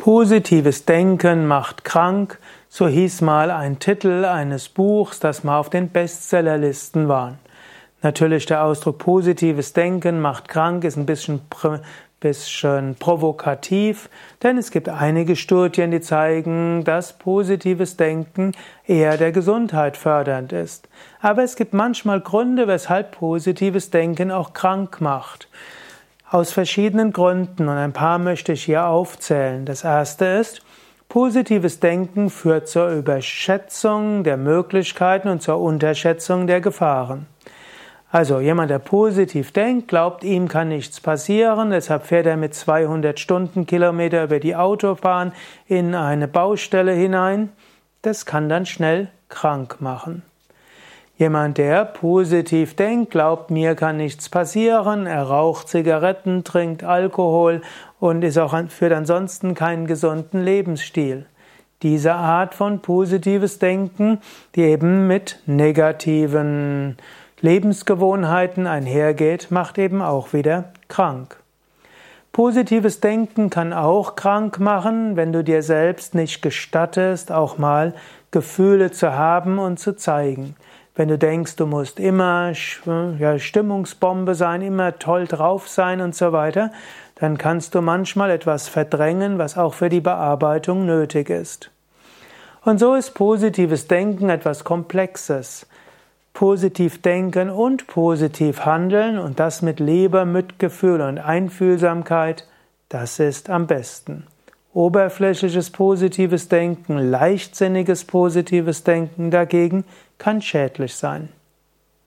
Positives Denken macht krank, so hieß mal ein Titel eines Buchs, das mal auf den Bestsellerlisten war. Natürlich der Ausdruck positives Denken macht krank ist ein bisschen, bisschen provokativ, denn es gibt einige Studien, die zeigen, dass positives Denken eher der Gesundheit fördernd ist. Aber es gibt manchmal Gründe, weshalb positives Denken auch krank macht. Aus verschiedenen Gründen und ein paar möchte ich hier aufzählen. Das erste ist, positives Denken führt zur Überschätzung der Möglichkeiten und zur Unterschätzung der Gefahren. Also jemand, der positiv denkt, glaubt, ihm kann nichts passieren, deshalb fährt er mit 200 Stundenkilometer über die Autobahn in eine Baustelle hinein. Das kann dann schnell krank machen. Jemand, der positiv denkt, glaubt, mir kann nichts passieren, er raucht Zigaretten, trinkt Alkohol und ist auch führt ansonsten keinen gesunden Lebensstil. Diese Art von positives Denken, die eben mit negativen Lebensgewohnheiten einhergeht, macht eben auch wieder krank. Positives Denken kann auch krank machen, wenn du dir selbst nicht gestattest, auch mal Gefühle zu haben und zu zeigen. Wenn du denkst, du musst immer ja, Stimmungsbombe sein, immer toll drauf sein und so weiter, dann kannst du manchmal etwas verdrängen, was auch für die Bearbeitung nötig ist. Und so ist positives Denken etwas Komplexes. Positiv denken und positiv handeln und das mit Liebe, Mitgefühl und Einfühlsamkeit, das ist am besten. Oberflächliches positives Denken, leichtsinniges positives Denken dagegen kann schädlich sein.